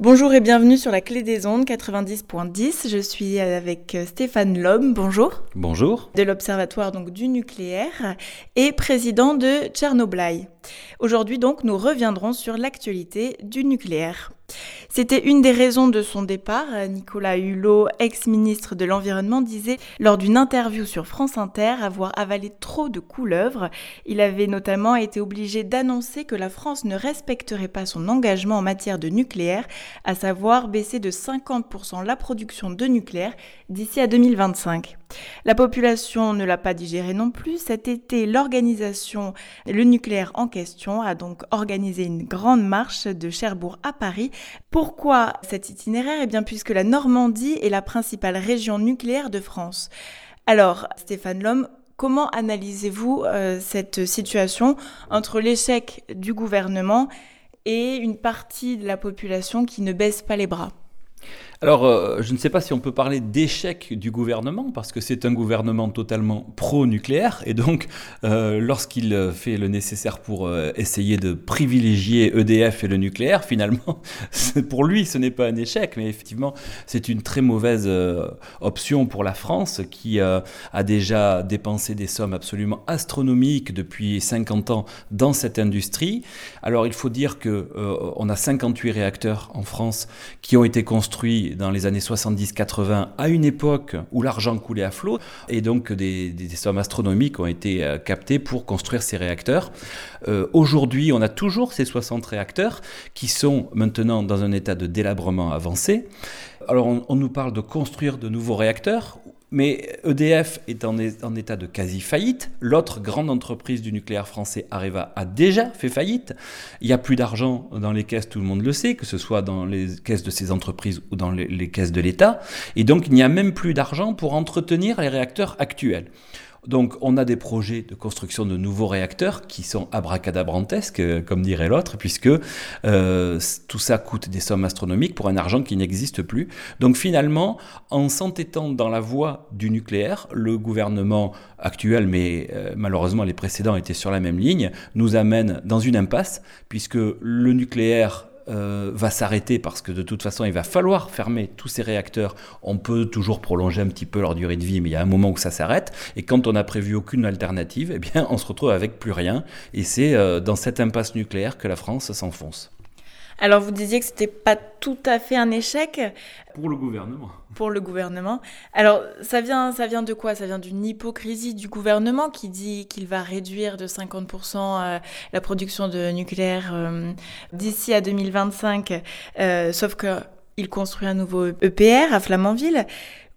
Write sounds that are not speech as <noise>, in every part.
Bonjour et bienvenue sur la clé des ondes 90.10. Je suis avec Stéphane Lhomme. Bonjour. Bonjour. De l'Observatoire donc du nucléaire et président de Tchernobyl. Aujourd'hui donc nous reviendrons sur l'actualité du nucléaire. C'était une des raisons de son départ. Nicolas Hulot, ex-ministre de l'Environnement, disait lors d'une interview sur France Inter avoir avalé trop de couleuvres. Il avait notamment été obligé d'annoncer que la France ne respecterait pas son engagement en matière de nucléaire, à savoir baisser de 50% la production de nucléaire d'ici à 2025. La population ne l'a pas digéré non plus. Cet été, l'organisation Le Nucléaire en question a donc organisé une grande marche de Cherbourg à Paris pourquoi cet itinéraire? Eh bien puisque la Normandie est la principale région nucléaire de France. Alors, Stéphane Lhomme, comment analysez-vous euh, cette situation entre l'échec du gouvernement et une partie de la population qui ne baisse pas les bras? Alors, euh, je ne sais pas si on peut parler d'échec du gouvernement, parce que c'est un gouvernement totalement pro-nucléaire, et donc euh, lorsqu'il fait le nécessaire pour euh, essayer de privilégier EDF et le nucléaire, finalement, <laughs> pour lui, ce n'est pas un échec, mais effectivement, c'est une très mauvaise option pour la France, qui a déjà dépensé des sommes absolument astronomiques depuis 50 ans dans cette industrie. Alors, il faut dire que on a 58 réacteurs en France qui ont été construits dans les années 70-80 à une époque où l'argent coulait à flot et donc des, sommes astronomiques ont été euh, captées pour construire ces réacteurs. Euh, aujourd'hui, on a toujours ces 60 réacteurs qui sont maintenant dans un état de délabrement avancé. Alors on, on nous parle de construire de nouveaux réacteurs mais EDF est en, état de quasi-faillite. L'autre grande entreprise du nucléaire français, Areva, a déjà fait faillite. Il n'y a plus d'argent dans les caisses, tout le monde le sait, que ce soit dans les caisses de ces entreprises ou dans les caisses de l'État. Et donc, il n'y a même plus d'argent pour entretenir les réacteurs actuels. Donc on a des projets de construction de nouveaux réacteurs qui sont abracadabrantesques, euh, comme dirait l'autre, puisque euh, tout ça coûte des sommes astronomiques pour un argent qui n'existe plus. Donc finalement, en s'entêtant dans la voie du nucléaire, le gouvernement actuel, mais euh, malheureusement les précédents étaient sur la même ligne, nous amène dans une impasse, puisque le nucléaire euh, va s'arrêter parce que de toute façon, il va falloir fermer tous ces réacteurs. On peut toujours prolonger un petit peu leur durée de vie, mais il y a un moment où ça s'arrête. Et quand on n'a prévu aucune alternative, eh bien, on se retrouve avec plus rien. Et c'est euh, dans cette impasse nucléaire que la France s'enfonce. Alors vous disiez que c'était pas tout à fait un échec pour le gouvernement. Pour le gouvernement. Alors ça vient ça vient de quoi? Ça vient d'une hypocrisie du gouvernement qui dit qu'il va réduire de 50% euh, la production de nucléaire euh, d'ici à 2025 euh, sauf que il construit un nouveau EPR à Flamanville.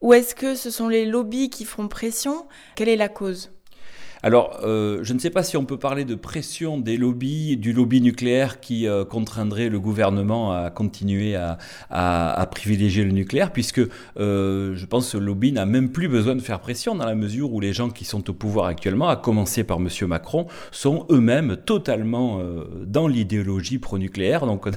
Ou est-ce que ce sont les lobbies qui font pression? Quelle est la cause? Alors, euh, je ne sais pas si on peut parler de pression des lobbies, du lobby nucléaire qui euh, contraindrait le gouvernement à continuer à, privilégier le nucléaire, puisque euh, je pense que le lobby n'a même plus besoin de faire pression dans la mesure où les gens qui sont au pouvoir actuellement, à commencer par M. Macron, sont eux-mêmes totalement dans l'idéologie pro-nucléaire. Donc,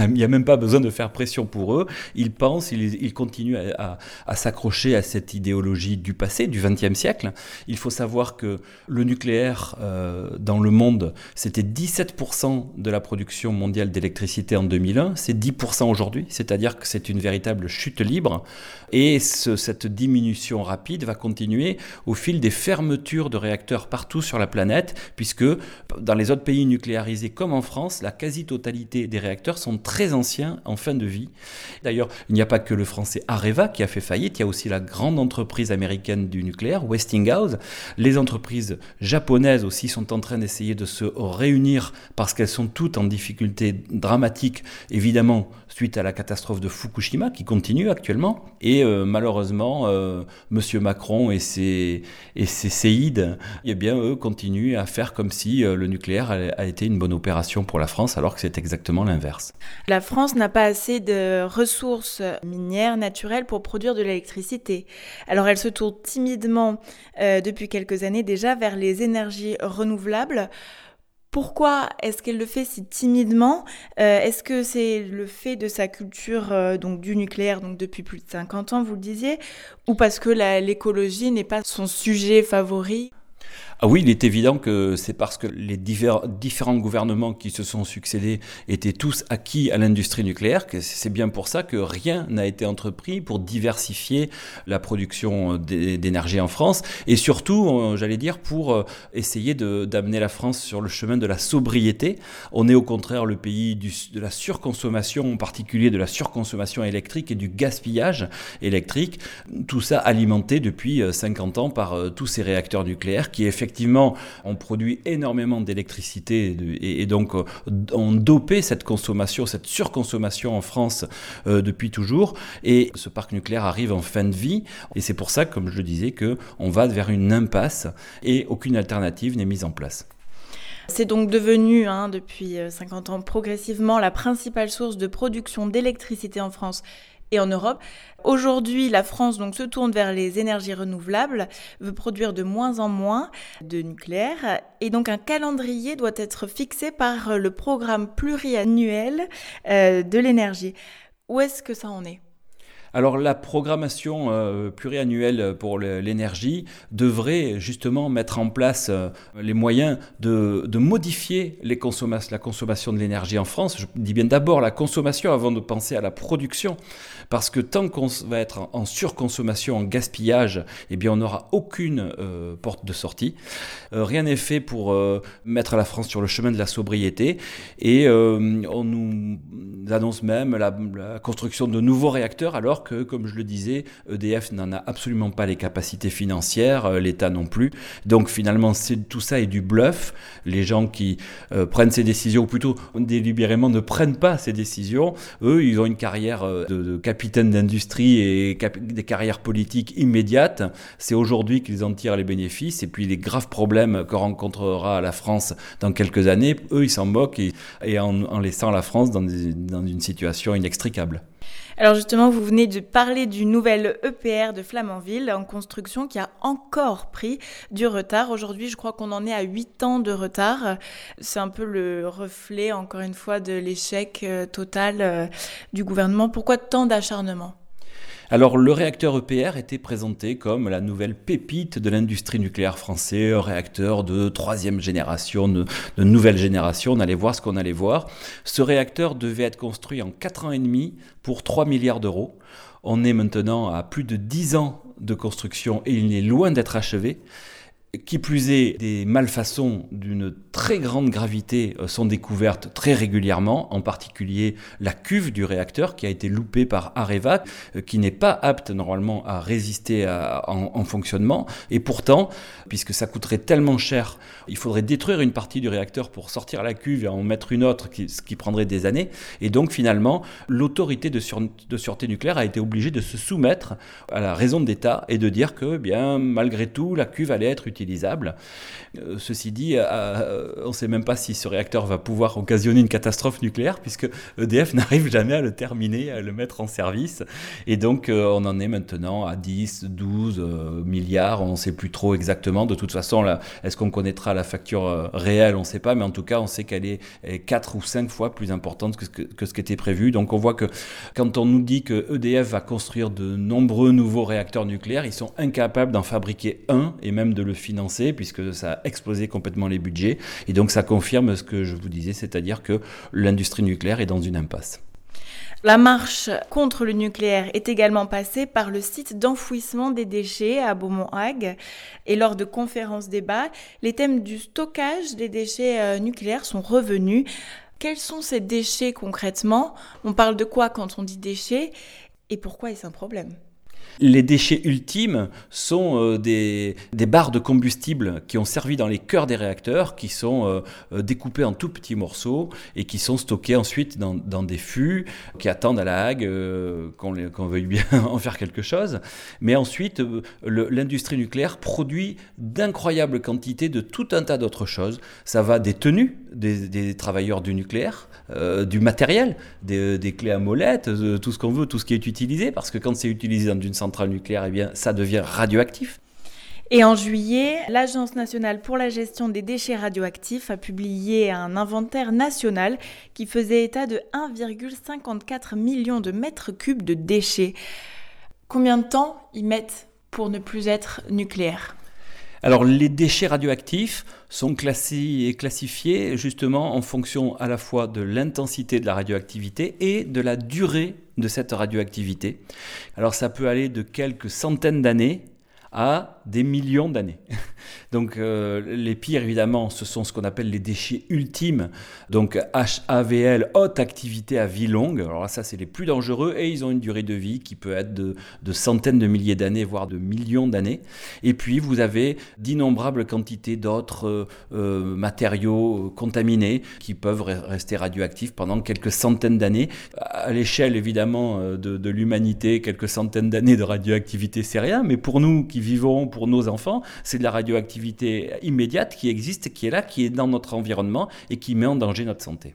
il n'y a même pas besoin de faire pression pour eux. Ils pensent, ils, continuent à, à s'accrocher à cette idéologie du passé, du XXe siècle. Il faut savoir que le nucléaire euh, dans le monde, c'était 17% de la production mondiale d'électricité en 2001, c'est 10% aujourd'hui, c'est-à-dire que c'est une véritable chute libre. Et cette diminution rapide va continuer au fil des fermetures de réacteurs partout sur la planète, puisque dans les autres pays nucléarisés comme en France, la quasi-totalité des réacteurs sont très anciens en fin de vie. D'ailleurs, il n'y a pas que le français Areva qui a fait faillite, il y a aussi la grande entreprise américaine du nucléaire, Westinghouse. Les entreprises japonaises aussi sont en train d'essayer de se réunir parce qu'elles sont toutes en difficulté dramatique, évidemment, suite à la catastrophe de Fukushima qui continue actuellement. Et euh, malheureusement, euh, Monsieur Macron et ses, séides, eh bien, eux continuent à faire comme si euh, le nucléaire a, été une bonne opération pour la France, alors que c'est exactement l'inverse. La France n'a pas assez de ressources minières naturelles pour produire de l'électricité. Alors elle se tourne timidement depuis quelques années déjà vers les énergies renouvelables. Pourquoi est-ce qu'elle le fait si timidement? Euh, Est-ce que c'est le fait de sa culture euh, donc du nucléaire donc depuis plus de 50 ans, vous le disiez, ou parce que l'écologie n'est pas son sujet favori? Ah oui, il est évident que c'est parce que les différents gouvernements qui se sont succédés étaient tous acquis à l'industrie nucléaire, que c'est bien pour ça que rien n'a été entrepris pour diversifier la production d'énergie en France, et surtout, euh, j'allais dire, pour euh, essayer d'amener la France sur le chemin de la sobriété. On est au contraire le pays de la surconsommation, en particulier de la surconsommation électrique et du gaspillage électrique, tout ça alimenté depuis 50 euh, ans par tous ces réacteurs nucléaires qui effectivement effectivement, on produit énormément d'électricité et, donc euh, on dopé cette consommation, cette surconsommation en France euh, depuis toujours. Et ce parc nucléaire arrive en fin de vie. Et c'est pour ça, comme je le disais, qu'on va vers une impasse et aucune alternative n'est mise en place. C'est donc devenu, hein, depuis 50 euh, ans, progressivement la principale source de production d'électricité en France et en Europe. Aujourd'hui, la France donc se tourne vers les énergies renouvelables, veut produire de moins en moins de nucléaire et donc un calendrier doit être fixé par le programme pluriannuel euh, de l'énergie. Où est-ce que ça en est? Alors la programmation euh, pluriannuelle pour l'énergie devrait justement mettre en place euh, les moyens de, modifier la consommation de l'énergie en France. Je dis bien d'abord la consommation avant de penser à la production, parce que tant qu'on va être en, surconsommation, en gaspillage, eh bien on n'aura aucune euh, porte de sortie. rien n'est fait pour mettre la France sur le chemin de la sobriété, et on nous annonce même la, la construction de nouveaux réacteurs alors que, comme je le disais, EDF n'en a absolument pas les capacités financières, euh, l'État non plus. Donc finalement, tout ça est du bluff. Les gens qui euh, prennent ces décisions, ou plutôt délibérément ne prennent pas ces décisions, eux, ils ont une carrière euh, de, capitaine d'industrie et des carrières politiques immédiates. C'est aujourd'hui qu'ils en tirent les bénéfices. Et puis les graves problèmes que rencontrera la France dans quelques années, eux, ils s'en moquent et, en, laissant la France dans une situation inextricable. Alors justement, vous venez de parler du nouvel EPR de Flamanville en construction qui a encore pris du retard. Aujourd'hui, je crois qu'on en est à 8 ans de retard. C'est un peu le reflet, encore une fois, de l'échec euh, total euh, du gouvernement. Pourquoi tant d'acharnement? Alors le réacteur EPR était présenté comme la nouvelle pépite de l'industrie nucléaire française, un réacteur de troisième génération, de, nouvelle génération, on allait voir ce qu'on allait voir. Ce réacteur devait être construit en 4 ans et demi pour 3 milliards d'euros. On est maintenant à plus de 10 ans de construction et il est loin d'être achevé. Qui plus est, des malfaçons d'une très grande gravité euh, sont découvertes très régulièrement, en particulier la cuve du réacteur qui a été loupée par Areva, euh, qui n'est pas apte normalement à résister en, fonctionnement. Et pourtant, puisque ça coûterait tellement cher, il faudrait détruire une partie du réacteur pour sortir la cuve et en mettre une autre, ce qui prendrait des années. Et donc finalement, l'autorité de, sûreté nucléaire a été obligée de se soumettre à la raison d'État et de dire que, bien, malgré tout, la cuve allait être utilisée utilisable. Euh, ceci dit, euh, euh, on ne sait même pas si ce réacteur va pouvoir occasionner une catastrophe nucléaire puisque EDF <laughs> n'arrive jamais à le terminer, à le mettre en service. Et donc on en est maintenant à 10, 12 milliards, on ne sait plus trop exactement. De toute façon, est-ce qu'on connaîtra la facture réelle? On ne sait pas, mais en tout cas, on sait qu'elle est 4 ou 5 fois plus importante que ce, que, que ce qui était prévu. Donc on voit que quand on nous dit que EDF va construire de nombreux nouveaux réacteurs nucléaires, ils sont incapables d'en fabriquer un et même de le financer puisque ça a explosé complètement les budgets. Et donc ça confirme ce que je vous disais, c'est-à-dire que l'industrie nucléaire est dans une impasse. La marche contre le nucléaire est également passée par le site d'enfouissement des déchets à Beaumont-Hague. Et lors de conférences débats, les thèmes du stockage des déchets euh, nucléaires sont revenus. Quels sont ces déchets concrètement? On parle de quoi quand on dit déchets? Et pourquoi est-ce un problème? Les déchets ultimes sont euh, des, barres de combustible qui ont servi dans les cœurs des réacteurs, qui sont euh, euh, découpées en tout petits morceaux et qui sont stockés ensuite dans, des fûts qui attendent à la Hague qu'on veuille bien <laughs> en faire quelque chose. Mais ensuite, l'industrie nucléaire produit d'incroyables quantités de tout un tas d'autres choses. Ça va des tenues des, travailleurs du nucléaire, du matériel, des, clés à molette, tout ce qu'on veut, tout ce qui est utilisé, parce que quand c'est utilisé dans une centrale eh bien, ça devient radioactif. Et en juillet, l'Agence nationale pour la gestion des déchets radioactifs a publié un inventaire national qui faisait état de 1,54 million de mètres cubes de déchets. Combien de temps ils mettent pour ne plus être nucléaires? Alors les déchets radioactifs sont classés et classifiés justement en fonction à la fois de l'intensité de la radioactivité et de la durée de cette radioactivité. Alors ça peut aller de quelques centaines d'années à des millions d'années. <laughs> Donc euh, les pires, évidemment, ce sont ce qu'on appelle les déchets ultimes, donc HAVL, haute activité à vie longue. Alors ça, c'est les plus dangereux et ils ont une durée de vie qui peut être de, centaines de milliers d'années, voire de millions d'années. Et puis, vous avez d'innombrables quantités d'autres euh, euh, matériaux contaminés qui peuvent rester radioactifs pendant quelques centaines d'années. À l'échelle, évidemment, de, de l'humanité, quelques centaines d'années de radioactivité, c'est rien, mais pour nous qui vivons, pour nos enfants, c'est de la radioactivité immédiate qui existe, qui est là, qui est dans notre environnement et qui met en danger notre santé.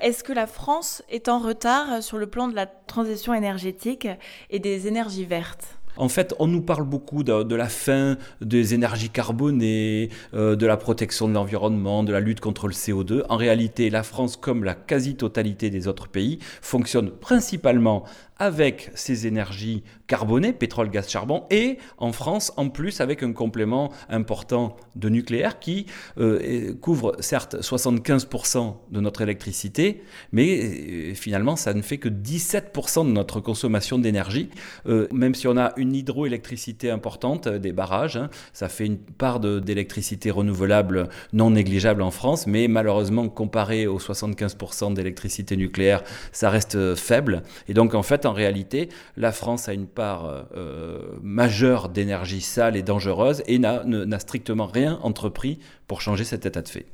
Est-ce que la France est en retard sur le plan de la transition énergétique et des énergies vertes? En fait, on nous parle beaucoup de, la fin des énergies carbonées, euh, de la protection de l'environnement, de la lutte contre le CO2. En réalité, la France, comme la quasi-totalité des autres pays, fonctionne principalement avec ces énergies carbonées, pétrole, gaz, charbon, et en France, en plus, avec un complément important de nucléaire qui euh, couvre certes 75% de notre électricité, mais euh, finalement, ça ne fait que 17% de notre consommation d'énergie, euh, même si on a une hydroélectricité importante, des barrages, hein, ça fait une part d'électricité renouvelable non négligeable en France, mais malheureusement, comparé aux 75% d'électricité nucléaire, ça reste faible. Et donc, en fait, en réalité, la France a une part euh, euh, majeure d'énergie sale et dangereuse et n'a strictement rien entrepris pour changer cet état de fait.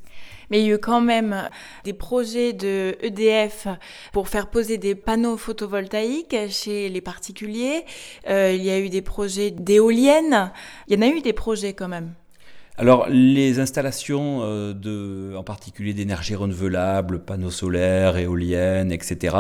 Mais il y a eu quand même des projets de EDF pour faire poser des panneaux photovoltaïques chez les particuliers. Euh, il y a eu des projets d'éoliennes. Il y en a eu des projets quand même. Alors, les installations, euh, de, en particulier d'énergie renouvelable, panneaux solaires, éoliennes, etc.,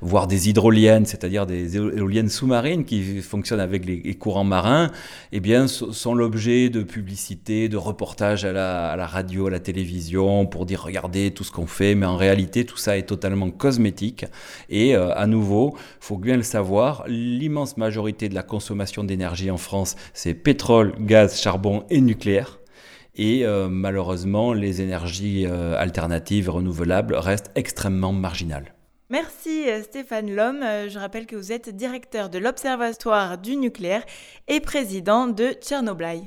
voire des hydroliennes, c'est-à-dire des éoliennes sous-marines qui fonctionnent avec les, courants marins, eh bien, sont l'objet de publicités, de reportages à la, radio, à la télévision, pour dire regardez tout ce qu'on fait, mais en réalité, tout ça est totalement cosmétique. Et euh, à nouveau, faut bien le savoir, l'immense majorité de la consommation d'énergie en France, c'est pétrole, gaz, charbon et nucléaire. Et euh, malheureusement, les énergies euh, alternatives renouvelables restent extrêmement marginales. Merci euh, Stéphane Lhomme. Je rappelle que vous êtes directeur de l'Observatoire du nucléaire et président de Tchernobyl.